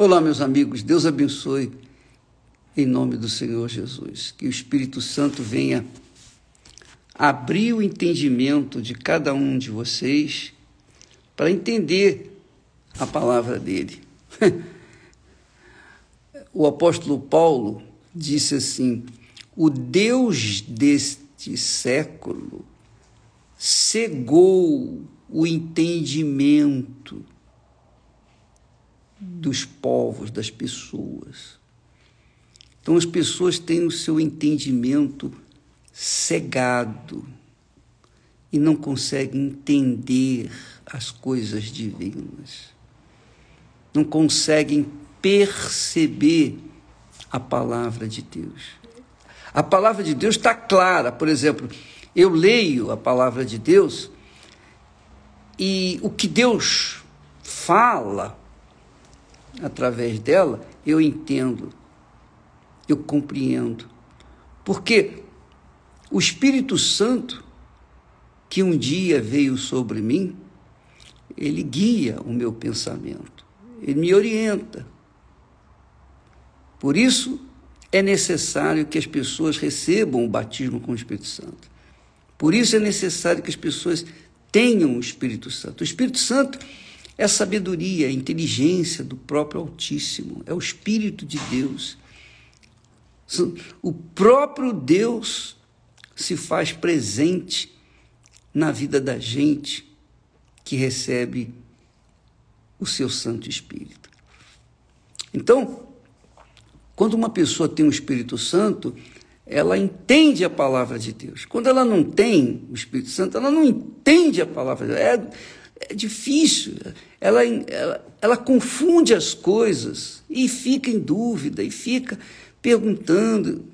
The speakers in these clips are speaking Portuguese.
Olá, meus amigos, Deus abençoe em nome do Senhor Jesus. Que o Espírito Santo venha abrir o entendimento de cada um de vocês para entender a palavra dele. o apóstolo Paulo disse assim: O Deus deste século cegou o entendimento dos povos, das pessoas. Então as pessoas têm o seu entendimento cegado e não conseguem entender as coisas divinas. Não conseguem perceber a palavra de Deus. A palavra de Deus está clara. Por exemplo, eu leio a palavra de Deus e o que Deus fala através dela, eu entendo, eu compreendo. Porque o Espírito Santo, que um dia veio sobre mim, ele guia o meu pensamento, ele me orienta. Por isso, é necessário que as pessoas recebam o batismo com o Espírito Santo. Por isso é necessário que as pessoas tenham o Espírito Santo. O Espírito Santo é a sabedoria, a inteligência do próprio Altíssimo, é o Espírito de Deus. O próprio Deus se faz presente na vida da gente que recebe o seu Santo Espírito. Então, quando uma pessoa tem o Espírito Santo, ela entende a palavra de Deus. Quando ela não tem o Espírito Santo, ela não entende a palavra de Deus. É, é difícil. Ela, ela, ela confunde as coisas e fica em dúvida e fica perguntando.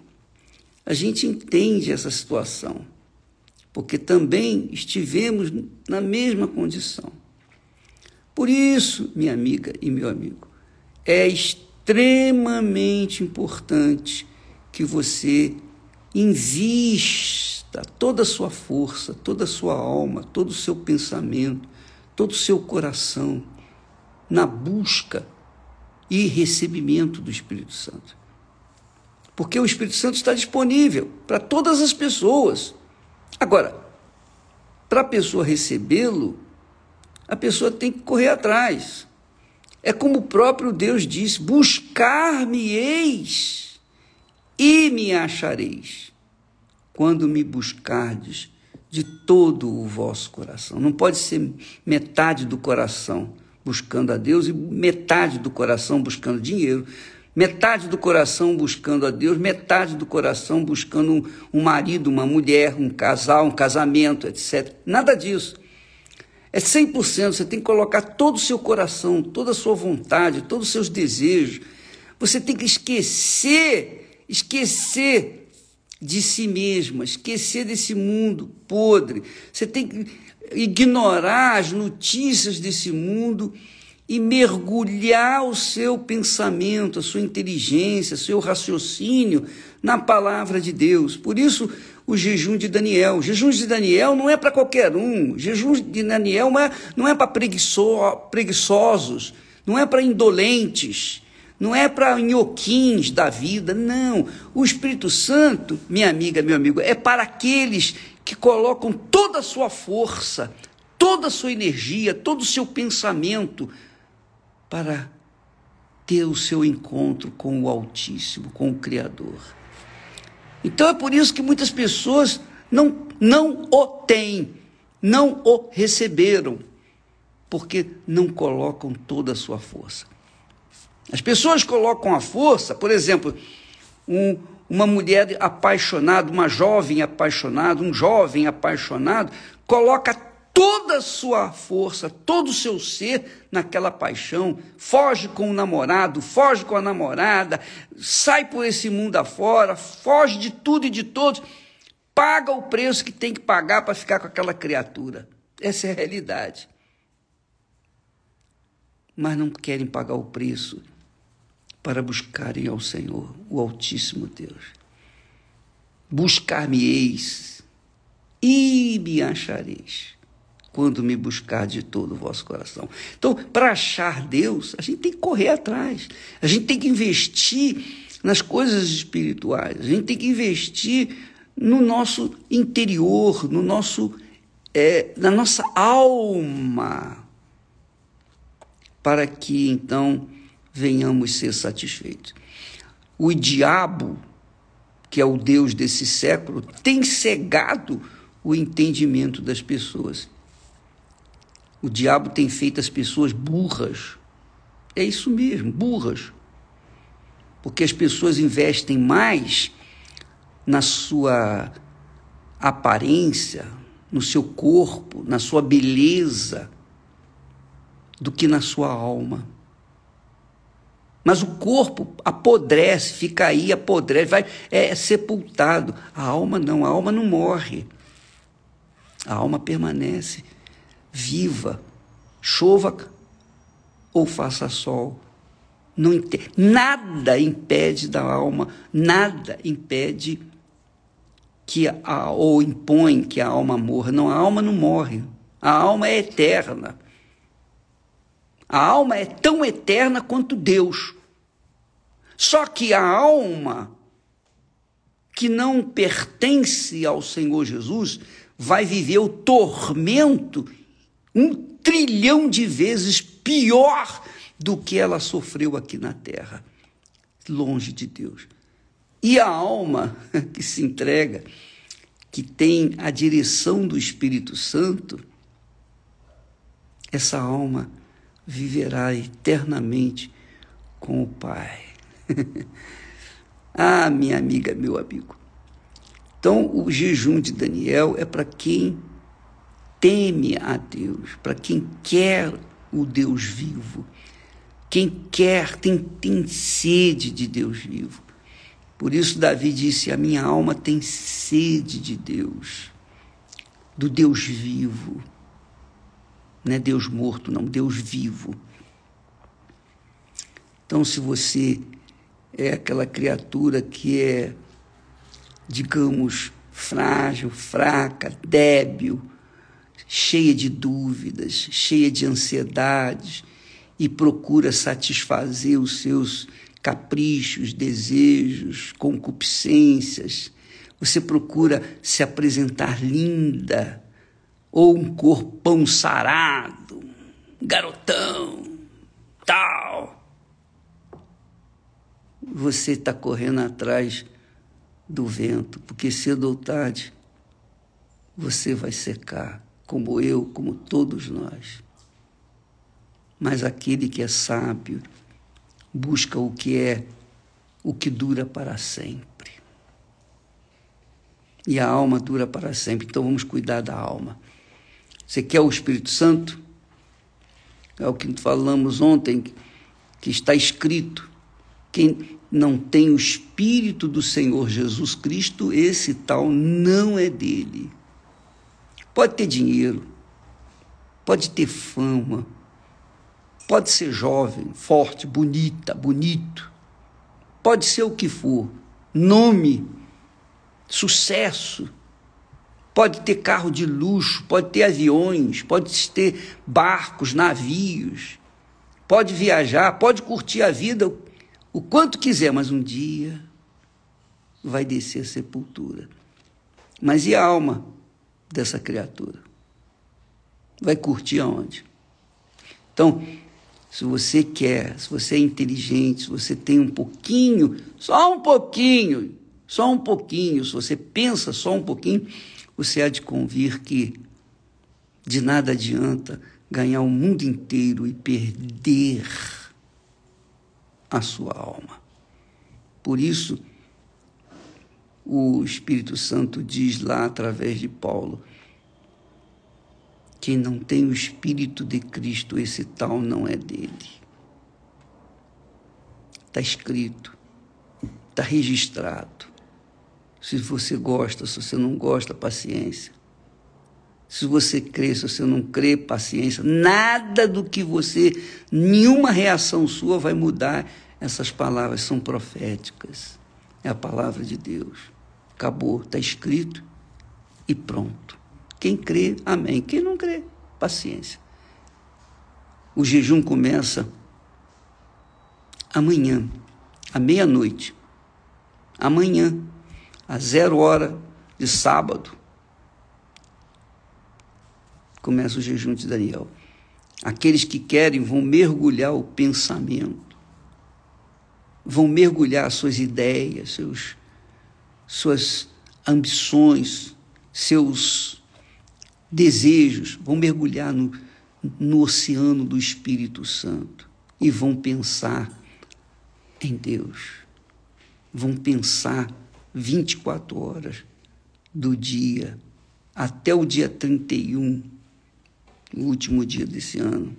A gente entende essa situação, porque também estivemos na mesma condição. Por isso, minha amiga e meu amigo, é extremamente importante que você invista toda a sua força, toda a sua alma, todo o seu pensamento todo o seu coração na busca e recebimento do Espírito Santo. Porque o Espírito Santo está disponível para todas as pessoas. Agora, para a pessoa recebê-lo, a pessoa tem que correr atrás. É como o próprio Deus disse: buscar-me-eis e me achareis, quando me buscardes de todo o vosso coração. Não pode ser metade do coração buscando a Deus e metade do coração buscando dinheiro, metade do coração buscando a Deus, metade do coração buscando um, marido, uma mulher, um casal, um casamento, etc. Nada disso. É 100%, você tem que colocar todo o seu coração, toda a sua vontade, todos os seus desejos. Você tem que esquecer, esquecer de si mesma, esquecer desse mundo podre. Você tem que ignorar as notícias desse mundo e mergulhar o seu pensamento, a sua inteligência, seu raciocínio na palavra de Deus. Por isso, o jejum de Daniel. O jejum de Daniel não é para qualquer um. O jejum de Daniel não é, não é para preguiçosos, não é para indolentes não é para nhoquins da vida, não. O Espírito Santo, minha amiga, meu amigo, é para aqueles que colocam toda a sua força, toda a sua energia, todo o seu pensamento para ter o seu encontro com o Altíssimo, com o Criador. Então é por isso que muitas pessoas não, não o têm, não o receberam, porque não colocam toda a sua força. As pessoas colocam a força, por exemplo, um, uma mulher apaixonada, uma jovem apaixonada, um jovem apaixonado, coloca toda a sua força, todo o seu ser naquela paixão, foge com o namorado, foge com a namorada, sai por esse mundo afora, foge de tudo e de todos, paga o preço que tem que pagar para ficar com aquela criatura. Essa é a realidade. Mas não querem pagar o preço para buscarem ao Senhor, o Altíssimo Deus. Buscar-me-eis e me achareis, quando me buscar de todo o vosso coração. Então, para achar Deus, a gente tem que correr atrás. A gente tem que investir nas coisas espirituais. A gente tem que investir no nosso interior, no nosso, é, na nossa alma, para que então venhamos ser satisfeitos. O diabo, que é o Deus desse século, tem cegado o entendimento das pessoas. O diabo tem feito as pessoas burras. É isso mesmo, burras porque as pessoas investem mais na sua aparência, no seu corpo, na sua beleza, do que na sua alma. Mas o corpo apodrece, fica aí, apodrece, vai, é, é sepultado. A alma não, a alma não morre. A alma permanece viva, chova ou faça sol. Não, nada impede da alma, nada impede que a, ou impõe que a alma morra. Não, a alma não morre. A alma é eterna. A alma é tão eterna quanto Deus. Só que a alma que não pertence ao Senhor Jesus vai viver o tormento um trilhão de vezes pior do que ela sofreu aqui na terra, longe de Deus. E a alma que se entrega, que tem a direção do Espírito Santo, essa alma viverá eternamente com o Pai. ah, minha amiga, meu amigo. Então, o jejum de Daniel é para quem teme a Deus, para quem quer o Deus vivo, quem quer tem, tem sede de Deus vivo. Por isso, Davi disse: A minha alma tem sede de Deus, do Deus vivo. Não é Deus morto, não, Deus vivo. Então, se você é aquela criatura que é, digamos, frágil, fraca, débil, cheia de dúvidas, cheia de ansiedades, e procura satisfazer os seus caprichos, desejos, concupiscências. Você procura se apresentar linda, ou um corpão sarado, garotão, tal. Você está correndo atrás do vento, porque cedo ou tarde você vai secar, como eu, como todos nós mas aquele que é sábio busca o que é o que dura para sempre. E a alma dura para sempre, então vamos cuidar da alma. Você quer o Espírito Santo? É o que falamos ontem, que está escrito: quem não tem o Espírito do Senhor Jesus Cristo, esse tal não é dele. Pode ter dinheiro, pode ter fama, Pode ser jovem, forte, bonita, bonito. Pode ser o que for. Nome, sucesso. Pode ter carro de luxo, pode ter aviões, pode ter barcos, navios. Pode viajar, pode curtir a vida o quanto quiser, mas um dia vai descer a sepultura. Mas e a alma dessa criatura? Vai curtir aonde? Então, se você quer, se você é inteligente, se você tem um pouquinho, só um pouquinho, só um pouquinho, se você pensa só um pouquinho, você há de convir que de nada adianta ganhar o mundo inteiro e perder a sua alma. Por isso, o Espírito Santo diz lá através de Paulo: quem não tem o Espírito de Cristo, esse tal não é dele. Está escrito, está registrado. Se você gosta, se você não gosta, paciência. Se você crê, se você não crê, paciência. Nada do que você, nenhuma reação sua vai mudar. Essas palavras são proféticas. É a palavra de Deus. Acabou, está escrito e pronto. Quem crê, amém. Quem não crê, paciência. O jejum começa amanhã, à meia-noite. Amanhã, às zero hora de sábado, começa o jejum de Daniel. Aqueles que querem vão mergulhar o pensamento, vão mergulhar suas ideias, seus, suas ambições, seus desejos, vão mergulhar no, no oceano do Espírito Santo e vão pensar em Deus. Vão pensar 24 horas do dia até o dia 31, o último dia desse ano,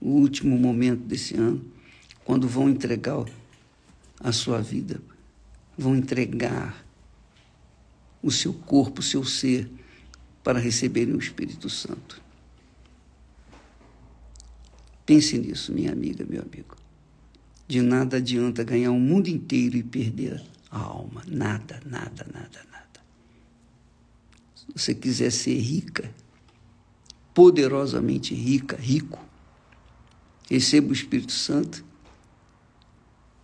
o último momento desse ano, quando vão entregar a sua vida, vão entregar o seu corpo, o seu ser, para receberem o Espírito Santo. Pense nisso, minha amiga, meu amigo. De nada adianta ganhar o mundo inteiro e perder a alma. Nada, nada, nada, nada. Se você quiser ser rica, poderosamente rica, rico, receba o Espírito Santo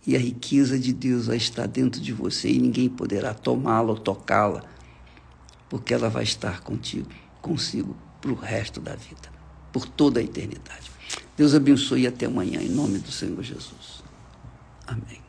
e a riqueza de Deus vai estar dentro de você e ninguém poderá tomá-la ou tocá-la, porque ela vai estar contigo, consigo, para o resto da vida, por toda a eternidade. Deus abençoe e até amanhã, em nome do Senhor Jesus. Amém.